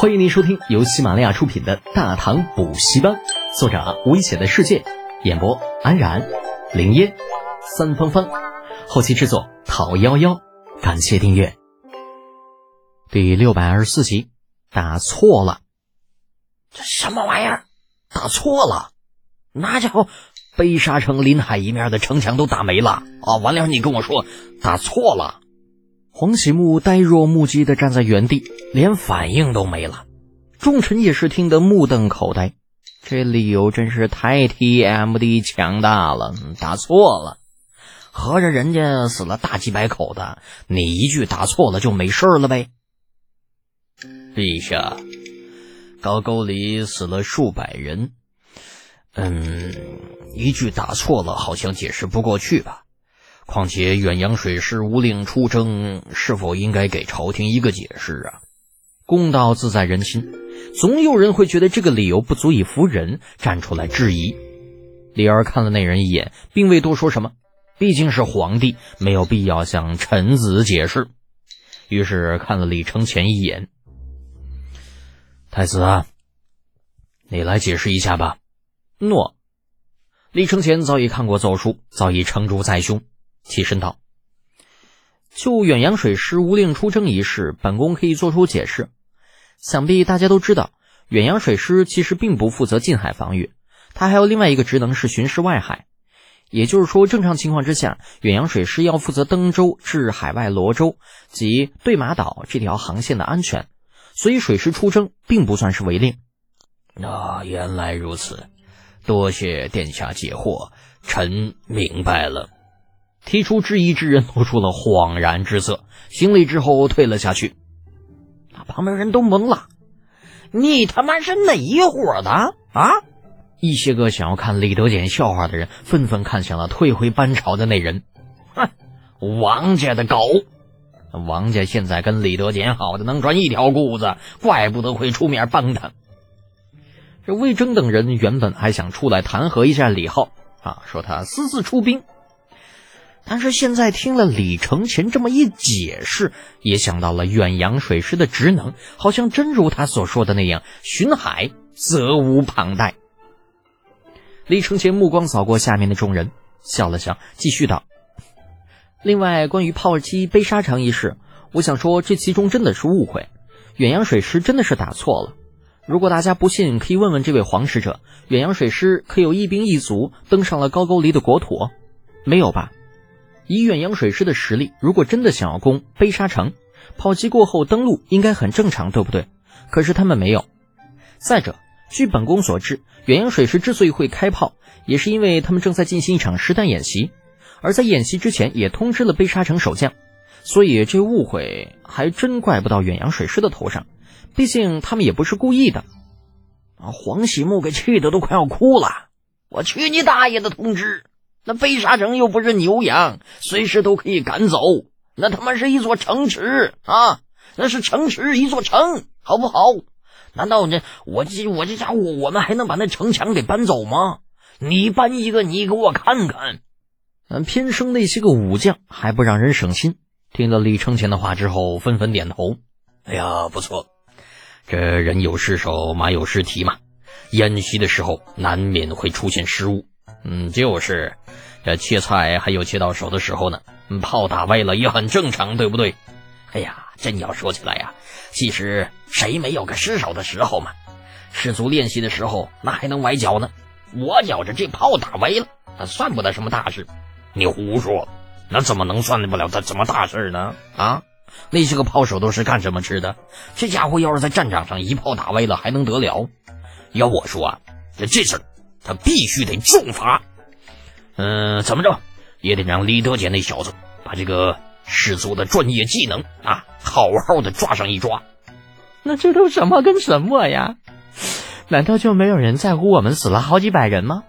欢迎您收听由喜马拉雅出品的《大唐补习班》，作者危险的世界，演播安然、林烟、三芳芳，后期制作陶幺幺。感谢订阅。第六百二十四集，打错了。这什么玩意儿？打错了？那家伙，北沙城临海一面的城墙都打没了啊！完了，你跟我说打错了。黄喜木呆若木鸡的站在原地，连反应都没了。众臣也是听得目瞪口呆，这理由真是太 TMD 强大了。打错了，合着人家死了大几百口的，你一句打错了就没事了呗？陛下，高沟里死了数百人，嗯，一句打错了好像解释不过去吧？况且远洋水师无令出征，是否应该给朝廷一个解释啊？公道自在人心，总有人会觉得这个理由不足以服人，站出来质疑。李儿看了那人一眼，并未多说什么，毕竟是皇帝，没有必要向臣子解释。于是看了李承乾一眼：“太子啊，你来解释一下吧。”诺。李承乾早已看过奏书，早已成竹在胸。起身道：“就远洋水师无令出征一事，本宫可以做出解释。想必大家都知道，远洋水师其实并不负责近海防御，他还有另外一个职能是巡视外海。也就是说，正常情况之下，远洋水师要负责登州至海外罗州及对马岛这条航线的安全，所以水师出征并不算是违令。啊，原来如此，多谢殿下解惑，臣明白了。”提出质疑之人露出了恍然之色，行礼之后退了下去。那旁边人都懵了：“你他妈是哪一伙的啊？”一些个想要看李德俭笑话的人纷纷看向了退回班朝的那人。哼，王家的狗！王家现在跟李德俭好的能穿一条裤子，怪不得会出面帮他。这魏征等人原本还想出来弹劾一下李浩啊，说他私自出兵。但是现在听了李承乾这么一解释，也想到了远洋水师的职能，好像真如他所说的那样，巡海责无旁贷。李承乾目光扫过下面的众人，笑了笑，继续道：“另外，关于炮击背沙城一事，我想说，这其中真的是误会，远洋水师真的是打错了。如果大家不信，可以问问这位皇使者，远洋水师可有一兵一卒登上了高句丽的国土？没有吧？”以远洋水师的实力，如果真的想要攻悲沙城，炮击过后登陆应该很正常，对不对？可是他们没有。再者，据本宫所知，远洋水师之所以会开炮，也是因为他们正在进行一场实弹演习，而在演习之前也通知了悲沙城守将，所以这误会还真怪不到远洋水师的头上，毕竟他们也不是故意的。啊！黄喜木给气得都快要哭了，我去你大爷的通知！那飞沙城又不是牛羊，随时都可以赶走。那他妈是一座城池啊！那是城池，一座城，好不好？难道这我这我这家伙，我们还能把那城墙给搬走吗？你搬一个，你给我看看。嗯，偏生那些个武将还不让人省心。听了李承乾的话之后，纷纷点头。哎呀，不错，这人有失手，马有失蹄嘛。演习的时候难免会出现失误。嗯，就是。这切菜还有切到手的时候呢，炮打歪了也很正常，对不对？哎呀，真要说起来呀，其实谁没有个失手的时候嘛？士卒练习的时候那还能崴脚呢？我觉着这炮打歪了，那算不得什么大事。你胡说，那怎么能算得不了他什么大事呢？啊，那些个炮手都是干什么吃的？这家伙要是在战场上一炮打歪了，还能得了？要我说啊，这这事儿他必须得重罚。嗯，怎么着也得让李德俭那小子把这个士卒的专业技能啊，好好的抓上一抓。那这都什么跟什么呀？难道就没有人在乎我们死了好几百人吗？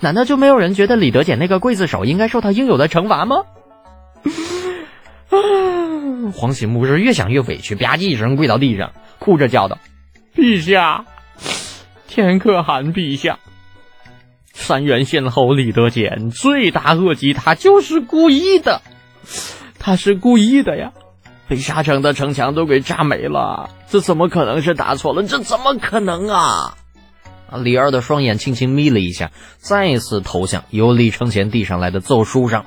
难道就没有人觉得李德简那个刽子手应该受到应有的惩罚吗？啊！黄喜木是越想越委屈，吧唧一声跪到地上，哭着叫道：“陛下，天可汗陛下。”三原县侯李德俭罪大恶极，他就是故意的，他是故意的呀！被沙城的城墙都给炸没了，这怎么可能是打错了？这怎么可能啊？李二的双眼轻轻眯了一下，再次投向由李承前递上来的奏书上。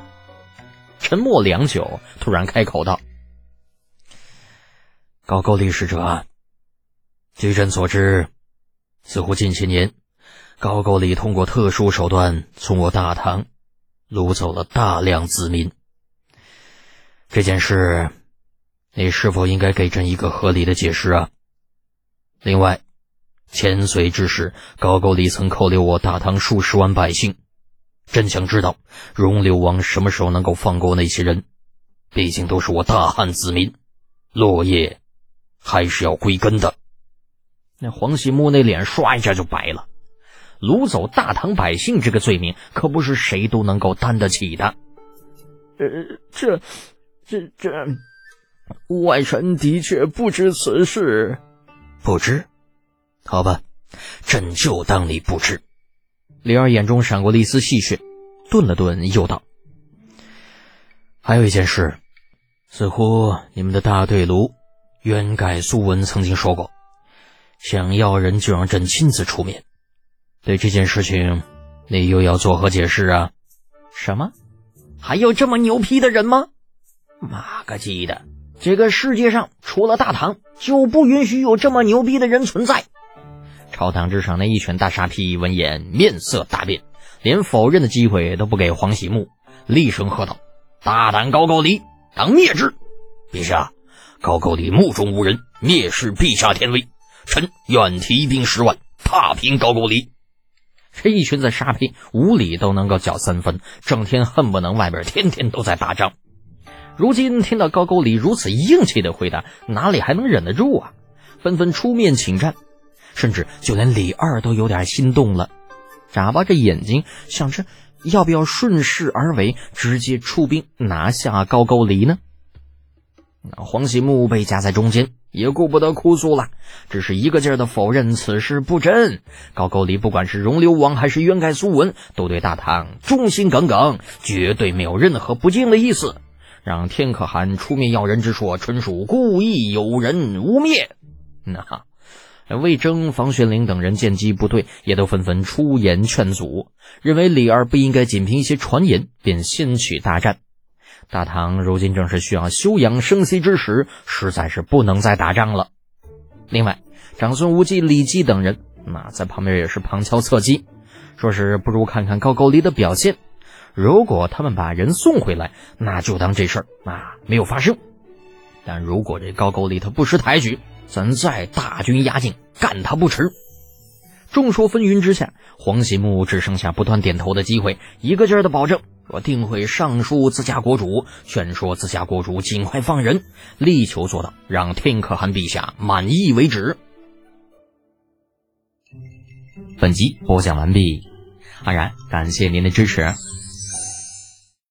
沉默良久，突然开口道：“高句丽使者，据朕所知，似乎近些年，高句丽通过特殊手段从我大唐掳走了大量子民。这件事，你是否应该给朕一个合理的解释啊？另外。”千岁之时，高句丽曾扣留我大唐数十万百姓。朕想知道，容流王什么时候能够放过那些人？毕竟都是我大汉子民，落叶还是要归根的。那黄喜木那脸唰一下就白了。掳走大唐百姓这个罪名，可不是谁都能够担得起的。呃，这、这、这，外臣的确不知此事。不知。好吧，朕就当你不知。李二眼中闪过了一丝戏谑，顿了顿，又道：“还有一件事，似乎你们的大队卢渊盖苏文曾经说过，想要人就让朕亲自出面。对这件事情，你又要作何解释啊？什么？还有这么牛批的人吗？妈个鸡的！这个世界上除了大唐，就不允许有这么牛逼的人存在。”朝堂之上那一群大沙皮闻言面色大变，连否认的机会都不给黄喜木，厉声喝道：“大胆高句丽，当灭之！陛下，高句丽目中无人，蔑视陛下天威，臣愿提兵十万，踏平高句丽。”这一群子沙皮无理都能够搅三分，整天恨不能外边天天都在打仗。如今听到高句丽如此硬气的回答，哪里还能忍得住啊？纷纷出面请战。甚至就连李二都有点心动了，眨巴着眼睛想着要不要顺势而为，直接出兵拿下高句丽呢？那黄喜木被夹在中间，也顾不得哭诉了，只是一个劲儿的否认此事不真。高句丽不管是容留王还是渊盖苏文，都对大唐忠心耿耿，绝对没有任何不敬的意思。让天可汗出面要人之说，纯属故意有人污蔑。那。魏征、房玄龄等人见机不对，也都纷纷出言劝阻，认为李二不应该仅凭一些传言便掀起大战。大唐如今正是需要休养生息之时，实在是不能再打仗了。另外，长孙无忌、李绩等人那在旁边也是旁敲侧击，说是不如看看高句丽的表现。如果他们把人送回来，那就当这事儿啊没有发生；但如果这高句丽他不识抬举，咱再大军压境，干他不迟。众说纷纭之下，黄喜木只剩下不断点头的机会，一个劲儿的保证我定会上书自家国主，劝说自家国主尽快放人，力求做到让天可汗陛下满意为止。本集播讲完毕，安然感谢您的支持。